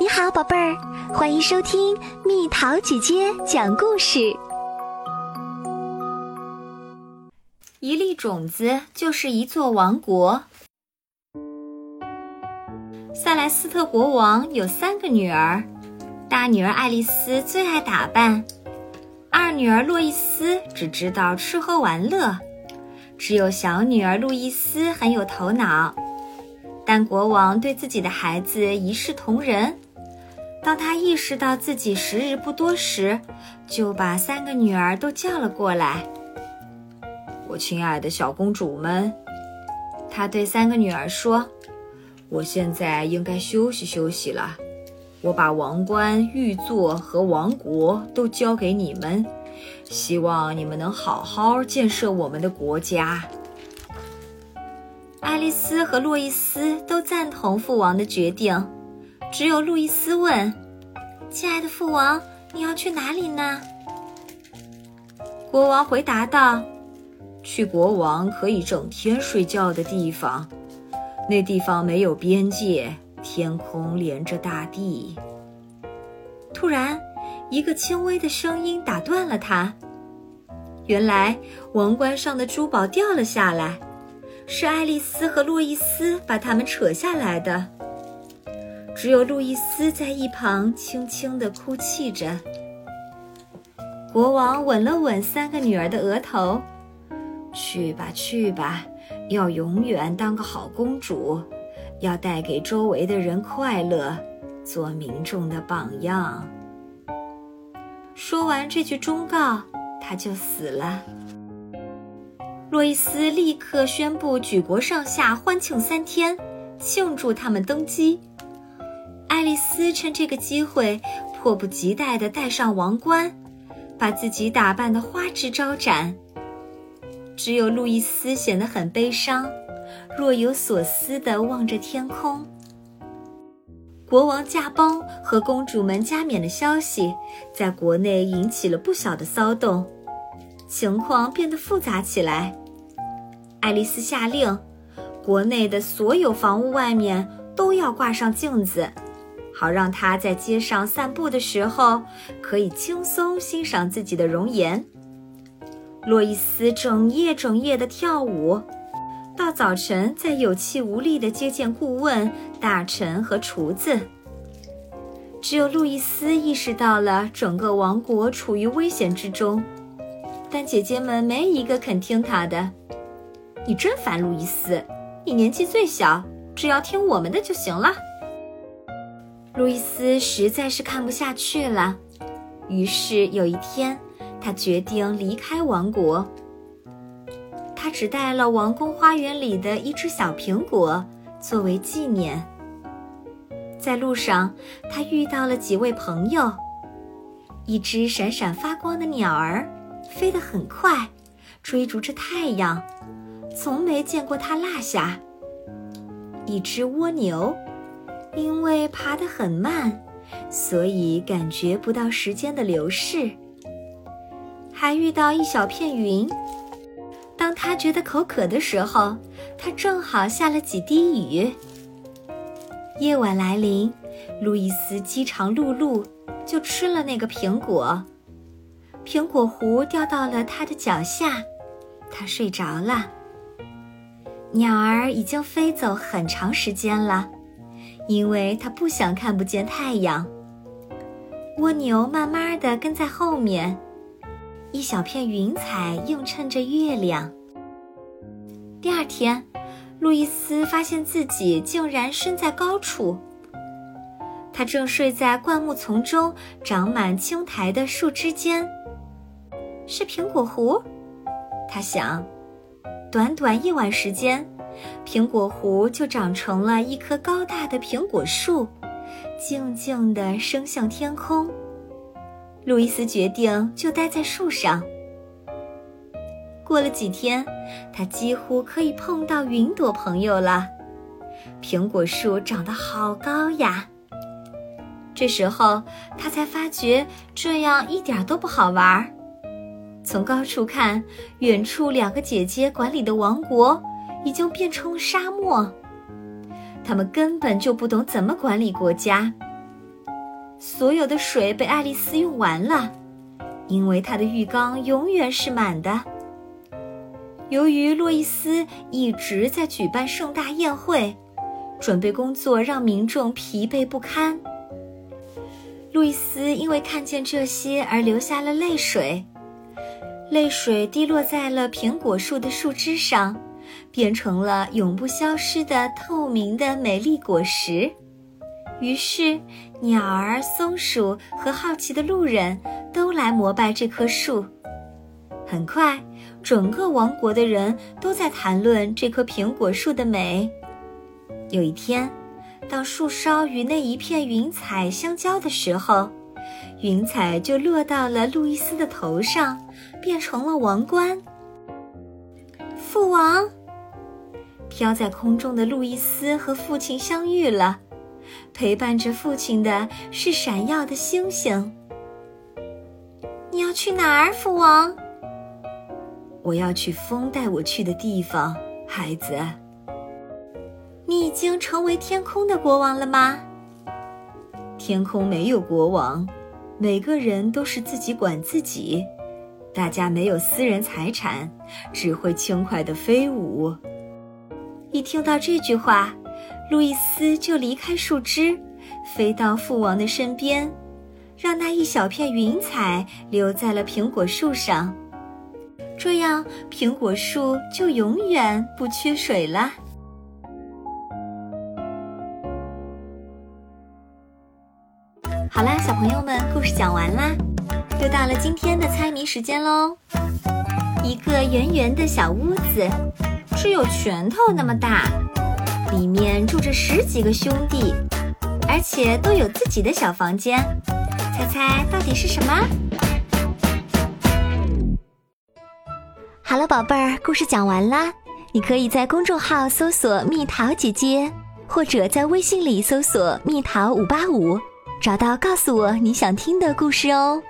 你好，宝贝儿，欢迎收听蜜桃姐姐讲故事。一粒种子就是一座王国。塞莱斯特国王有三个女儿，大女儿爱丽丝最爱打扮，二女儿洛伊斯只知道吃喝玩乐，只有小女儿路易斯很有头脑。但国王对自己的孩子一视同仁。当他意识到自己时日不多时，就把三个女儿都叫了过来。我亲爱的小公主们，他对三个女儿说：“我现在应该休息休息了。我把王冠、玉座和王国都交给你们，希望你们能好好建设我们的国家。”爱丽丝和洛伊斯都赞同父王的决定。只有路易斯问：“亲爱的父王，你要去哪里呢？”国王回答道：“去国王可以整天睡觉的地方，那地方没有边界，天空连着大地。”突然，一个轻微的声音打断了他。原来，王冠上的珠宝掉了下来，是爱丽丝和路易斯把它们扯下来的。只有路易斯在一旁轻轻地哭泣着。国王吻了吻三个女儿的额头：“去吧，去吧，要永远当个好公主，要带给周围的人快乐，做民众的榜样。”说完这句忠告，他就死了。路易斯立刻宣布举国上下欢庆三天，庆祝他们登基。爱丽丝趁这个机会，迫不及待地戴上王冠，把自己打扮得花枝招展。只有路易斯显得很悲伤，若有所思地望着天空。国王驾崩和公主们加冕的消息，在国内引起了不小的骚动，情况变得复杂起来。爱丽丝下令，国内的所有房屋外面都要挂上镜子。好让他在街上散步的时候可以轻松欣赏自己的容颜。洛伊斯整夜整夜地跳舞，到早晨再有气无力地接见顾问、大臣和厨子。只有路易斯意识到了整个王国处于危险之中，但姐姐们没一个肯听他的。你真烦，路易斯！你年纪最小，只要听我们的就行了。路易斯实在是看不下去了，于是有一天，他决定离开王国。他只带了王宫花园里的一只小苹果作为纪念。在路上，他遇到了几位朋友：一只闪闪发光的鸟儿，飞得很快，追逐着太阳，从没见过它落下；一只蜗牛。因为爬得很慢，所以感觉不到时间的流逝。还遇到一小片云，当他觉得口渴的时候，它正好下了几滴雨。夜晚来临，路易斯饥肠辘辘，就吃了那个苹果。苹果核掉到了他的脚下，他睡着了。鸟儿已经飞走很长时间了。因为他不想看不见太阳。蜗牛慢慢地跟在后面，一小片云彩映衬着月亮。第二天，路易斯发现自己竟然身在高处。他正睡在灌木丛中长满青苔的树枝间。是苹果核，他想。短短一晚时间。苹果核就长成了一棵高大的苹果树，静静地升向天空。路易斯决定就待在树上。过了几天，他几乎可以碰到云朵朋友了。苹果树长得好高呀！这时候他才发觉这样一点都不好玩儿。从高处看，远处两个姐姐管理的王国。已经变成了沙漠。他们根本就不懂怎么管理国家，所有的水被爱丽丝用完了，因为她的浴缸永远是满的。由于洛伊斯一直在举办盛大宴会，准备工作让民众疲惫不堪。路易斯因为看见这些而流下了泪水，泪水滴落在了苹果树的树枝上，变成了永不消失的透明的美丽果实。于是，鸟儿、松鼠和好奇的路人都来膜拜这棵树。很快，整个王国的人都在谈论这棵苹果树的美。有一天。当树梢与那一片云彩相交的时候，云彩就落到了路易斯的头上，变成了王冠。父王，飘在空中的路易斯和父亲相遇了，陪伴着父亲的是闪耀的星星。你要去哪儿，父王？我要去风带我去的地方，孩子。你已经成为天空的国王了吗？天空没有国王，每个人都是自己管自己，大家没有私人财产，只会轻快的飞舞。一听到这句话，路易斯就离开树枝，飞到父王的身边，让那一小片云彩留在了苹果树上，这样苹果树就永远不缺水了。好啦，小朋友们，故事讲完啦，又到了今天的猜谜时间喽。一个圆圆的小屋子，只有拳头那么大，里面住着十几个兄弟，而且都有自己的小房间。猜猜到底是什么？好了，宝贝儿，故事讲完啦。你可以在公众号搜索“蜜桃姐姐”，或者在微信里搜索“蜜桃五八五”。找到，告诉我你想听的故事哦。